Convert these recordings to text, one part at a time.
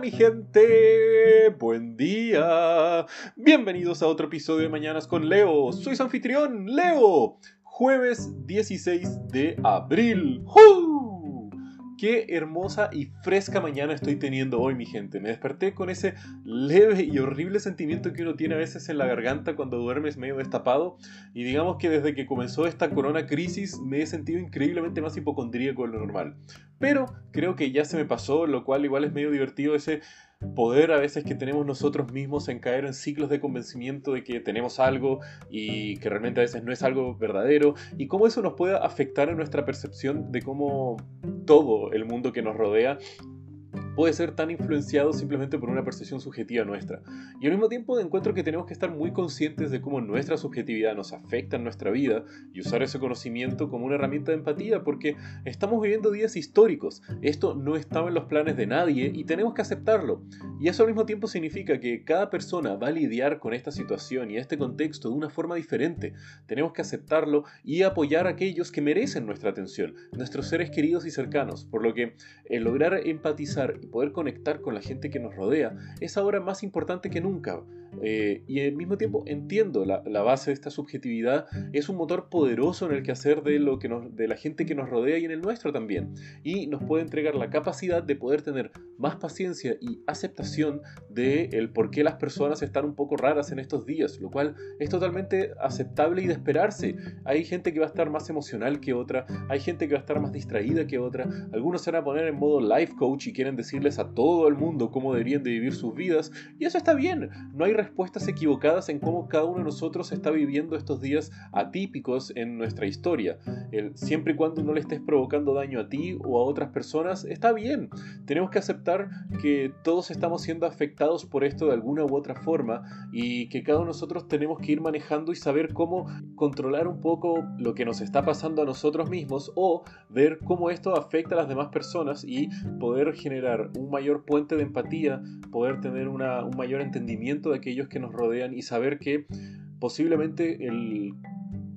mi gente, buen día. Bienvenidos a otro episodio de Mañanas con Leo. Soy su anfitrión, Leo. Jueves 16 de abril. Qué hermosa y fresca mañana estoy teniendo hoy, mi gente. Me desperté con ese leve y horrible sentimiento que uno tiene a veces en la garganta cuando duermes medio destapado. Y digamos que desde que comenzó esta corona crisis me he sentido increíblemente más hipocondríaco de lo normal. Pero creo que ya se me pasó, lo cual igual es medio divertido ese poder a veces que tenemos nosotros mismos en caer en ciclos de convencimiento de que tenemos algo y que realmente a veces no es algo verdadero y cómo eso nos puede afectar en nuestra percepción de cómo todo el mundo que nos rodea puede ser tan influenciado simplemente por una percepción subjetiva nuestra. Y al mismo tiempo encuentro que tenemos que estar muy conscientes de cómo nuestra subjetividad nos afecta en nuestra vida y usar ese conocimiento como una herramienta de empatía porque estamos viviendo días históricos. Esto no estaba en los planes de nadie y tenemos que aceptarlo. Y eso al mismo tiempo significa que cada persona va a lidiar con esta situación y este contexto de una forma diferente. Tenemos que aceptarlo y apoyar a aquellos que merecen nuestra atención, nuestros seres queridos y cercanos. Por lo que el lograr empatizar poder conectar con la gente que nos rodea es ahora más importante que nunca. Eh, y al mismo tiempo entiendo la, base de esta subjetividad es un motor poderoso en el que hacer de, lo que de la gente que nos rodea y en el nuestro también. Y nos puede entregar la capacidad de poder tener más paciencia y aceptación de el por qué las personas están un poco raras en estos días, lo cual es totalmente aceptable y de esperarse. Hay gente que va a estar más emocional que otra, hay gente que va a estar más distraída que otra, algunos se van a poner en modo life coach y quieren decirles a todo el mundo cómo deberían de vivir sus vidas, y eso está bien, no hay respuestas equivocadas en cómo cada uno de nosotros está viviendo estos días atípicos en nuestra historia. Siempre y cuando no le estés provocando daño a ti o a otras personas, está bien. Tenemos que aceptar que todos estamos siendo afectados por esto de alguna u otra forma y que cada uno de nosotros tenemos que ir manejando y saber cómo controlar un poco lo que nos está pasando a nosotros mismos o ver cómo esto afecta a las demás personas y poder generar un mayor puente de empatía, poder tener un mayor entendimiento de aquellos que nos rodean y saber que posiblemente el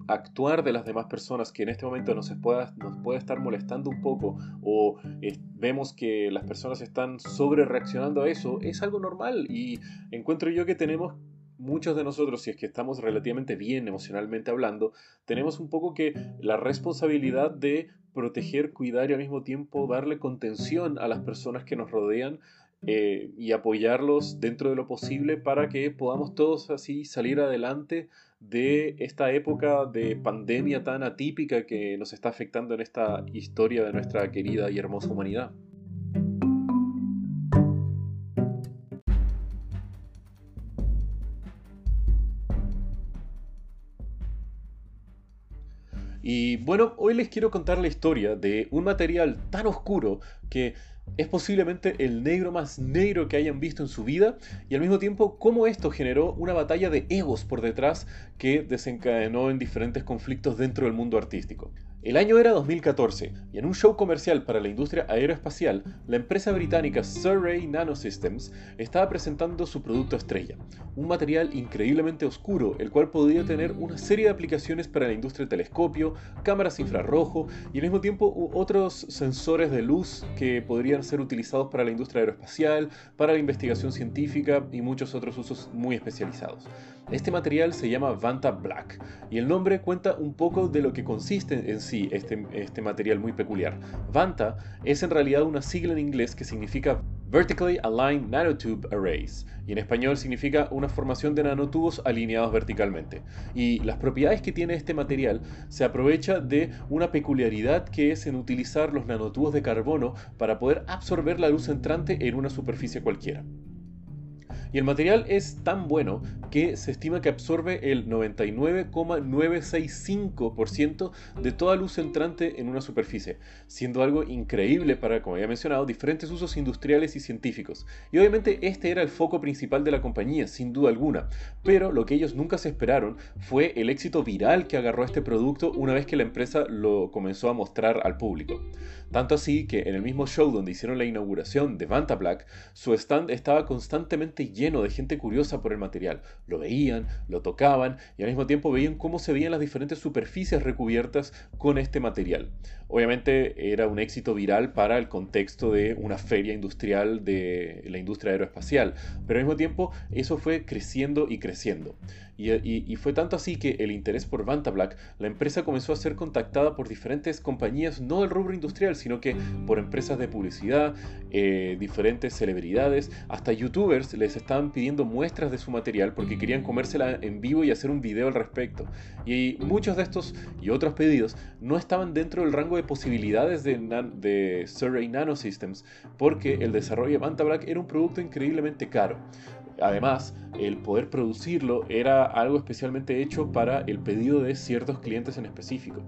actuar de las demás personas que en este momento nos pueda, nos puede estar molestando un poco o eh, vemos que las personas están sobre reaccionando a eso, es algo normal y encuentro yo que tenemos muchos de nosotros, si es que estamos relativamente bien emocionalmente hablando, tenemos un poco que la responsabilidad de proteger, cuidar y al mismo tiempo darle contención a las personas que nos rodean eh, y apoyarlos dentro de lo posible para que podamos todos así salir adelante de esta época de pandemia tan atípica que nos está afectando en esta historia de nuestra querida y hermosa humanidad. Y bueno, hoy les quiero contar la historia de un material tan oscuro que es posiblemente el negro más negro que hayan visto en su vida y al mismo tiempo cómo esto generó una batalla de egos por detrás que desencadenó en diferentes conflictos dentro del mundo artístico. El año era 2014 y en un show comercial para la industria aeroespacial, la empresa británica Surrey Nanosystems estaba presentando su producto estrella, un material increíblemente oscuro, el cual podría tener una serie de aplicaciones para la industria telescopio, cámaras infrarrojo y al mismo tiempo otros sensores de luz que podrían ser utilizados para la industria aeroespacial, para la investigación científica y muchos otros usos muy especializados. Este material se llama Vanta Black y el nombre cuenta un poco de lo que consiste en este, este material muy peculiar. Vanta es en realidad una sigla en inglés que significa Vertically Aligned Nanotube Arrays y en español significa una formación de nanotubos alineados verticalmente. Y las propiedades que tiene este material se aprovecha de una peculiaridad que es en utilizar los nanotubos de carbono para poder absorber la luz entrante en una superficie cualquiera. Y el material es tan bueno que se estima que absorbe el 99,965% de toda luz entrante en una superficie, siendo algo increíble para, como había mencionado, diferentes usos industriales y científicos. Y obviamente este era el foco principal de la compañía, sin duda alguna, pero lo que ellos nunca se esperaron fue el éxito viral que agarró este producto una vez que la empresa lo comenzó a mostrar al público. Tanto así que en el mismo show donde hicieron la inauguración de Vanta Black, su stand estaba constantemente lleno lleno de gente curiosa por el material. Lo veían, lo tocaban y al mismo tiempo veían cómo se veían las diferentes superficies recubiertas con este material. Obviamente era un éxito viral para el contexto de una feria industrial de la industria aeroespacial, pero al mismo tiempo eso fue creciendo y creciendo. Y, fue tanto así que el interés por Vantablack, la empresa comenzó a ser contactada por diferentes compañías, no del rubro industrial, sino que por empresas de publicidad, eh, diferentes celebridades, hasta youtubers les estaban pidiendo muestras de su material porque querían comérsela en vivo y hacer un video al respecto. Y muchos de estos y otros pedidos no estaban dentro del rango de posibilidades de, de Surrey Nanosystems porque el desarrollo de Vantablack era un producto increíblemente caro. Además, el poder producirlo era algo especialmente hecho para el pedido de ciertos clientes en específico.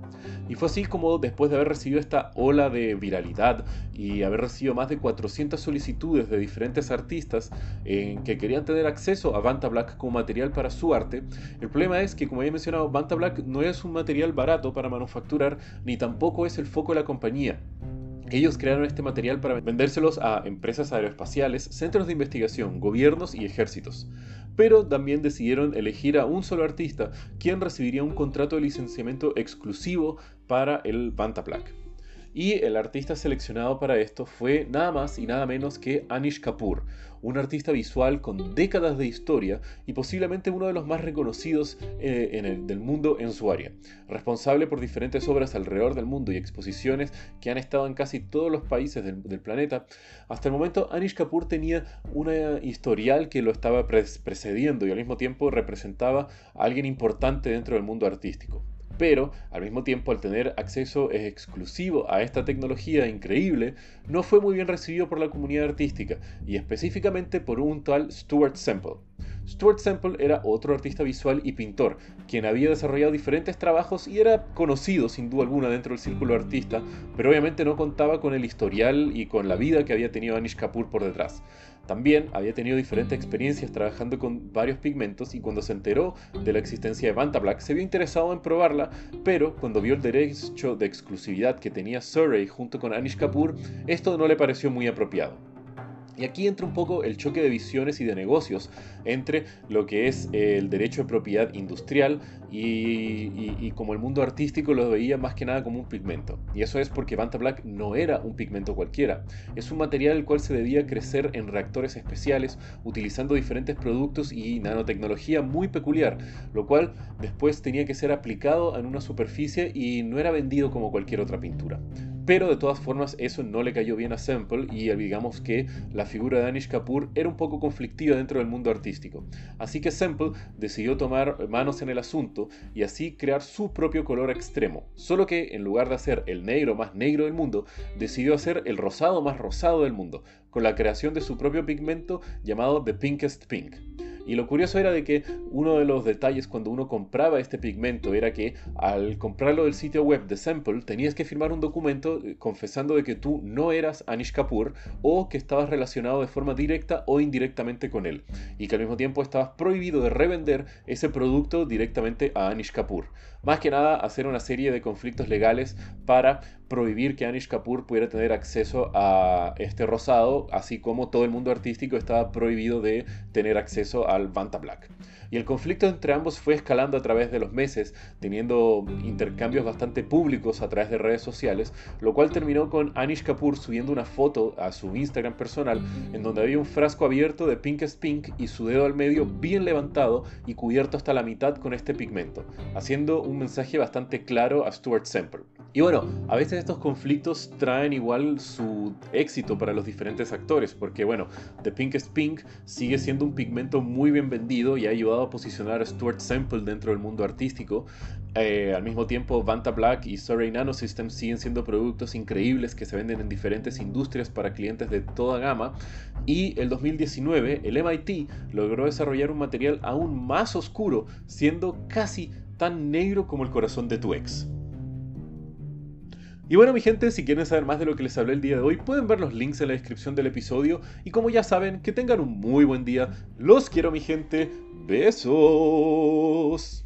Y fue así como después de haber recibido esta ola de viralidad y haber recibido más de 400 solicitudes de diferentes artistas en que querían tener acceso a Vanta Black como material para su arte, el problema es que, como había mencionado, Vanta Black no es un material barato para manufacturar ni tampoco es el foco de la compañía. Ellos crearon este material para vendérselos a empresas aeroespaciales, centros de investigación, gobiernos y ejércitos. Pero también decidieron elegir a un solo artista, quien recibiría un contrato de licenciamiento exclusivo para el Vantaplac. Y el artista seleccionado para esto fue nada más y nada menos que Anish Kapoor, un artista visual con décadas de historia y posiblemente uno de los más reconocidos eh, del mundo en su área, responsable por diferentes obras alrededor del mundo y exposiciones que han estado en casi todos los países del, planeta. Hasta el momento Anish Kapoor tenía una historial que lo estaba precediendo y al mismo tiempo representaba a alguien importante dentro del mundo artístico pero al mismo tiempo al tener acceso exclusivo a esta tecnología increíble, no fue muy bien recibido por la comunidad artística y específicamente por un tal Stuart Semple. Stuart Semple era otro artista visual y pintor, quien había desarrollado diferentes trabajos y era conocido sin duda alguna dentro del círculo artista, pero obviamente no contaba con el historial y con la vida que había tenido Anish Kapoor por detrás. También había tenido diferentes experiencias trabajando con varios pigmentos y cuando se enteró de la existencia de Vantablack se vio interesado en probarla, pero cuando vio el derecho de exclusividad que tenía Surrey junto con Anish Kapoor, esto no le pareció muy apropiado. Y aquí entra un poco el choque de visiones y de negocios entre lo que es el derecho de propiedad industrial y, como el mundo artístico lo veía más que nada como un pigmento. Y eso es porque Vanta Black no era un pigmento cualquiera, es un material el cual se debía crecer en reactores especiales utilizando diferentes productos y nanotecnología muy peculiar, lo cual después tenía que ser aplicado en una superficie y no era vendido como cualquier otra pintura. Pero de todas formas eso no le cayó bien a Semple y digamos que la figura de Anish Kapoor era un poco conflictiva dentro del mundo artístico. Así que Semple decidió tomar manos en el asunto y así crear su propio color extremo. Solo que en lugar de hacer el negro más negro del mundo, decidió hacer el rosado más rosado del mundo, con la creación de su propio pigmento llamado The Pinkest Pink. Y lo curioso era de que uno de los detalles cuando uno compraba este pigmento era que al comprarlo del sitio web de Sample tenías que firmar un documento eh, confesando de que tú no eras Anish Kapoor o que estabas relacionado de forma directa o indirectamente con él y que al mismo tiempo estabas prohibido de revender ese producto directamente a Anish Kapoor. Más que nada hacer una serie de conflictos legales para prohibir que Anish Kapoor pudiera tener acceso a este rosado, así como todo el mundo artístico estaba prohibido de tener acceso al Vanta Black. Y el conflicto entre ambos fue escalando a través de los meses, teniendo intercambios bastante públicos a través de redes sociales, lo cual terminó con Anish Kapoor subiendo una foto a su Instagram personal en donde había un frasco abierto de Pinkest Pink y su dedo al medio bien levantado y cubierto hasta la mitad con este pigmento, haciendo un mensaje bastante claro a Stuart Semple. Y bueno, a veces estos conflictos traen igual su éxito para los diferentes actores, porque bueno, The Pinkest Pink sigue siendo un pigmento muy bien vendido y ha ayudado a posicionar a Stuart Semple dentro del mundo artístico. Eh, al mismo tiempo, Vanta Black y Surrey Nanosystems siguen siendo productos increíbles que se venden en diferentes industrias para clientes de toda gama. Y el 2019, el MIT logró desarrollar un material aún más oscuro, siendo casi tan negro como el corazón de tu ex. Y bueno mi gente, si quieren saber más de lo que les hablé el día de hoy, pueden ver los links en la descripción del episodio. Y como ya saben, que tengan un muy buen día. Los quiero mi gente. Besos.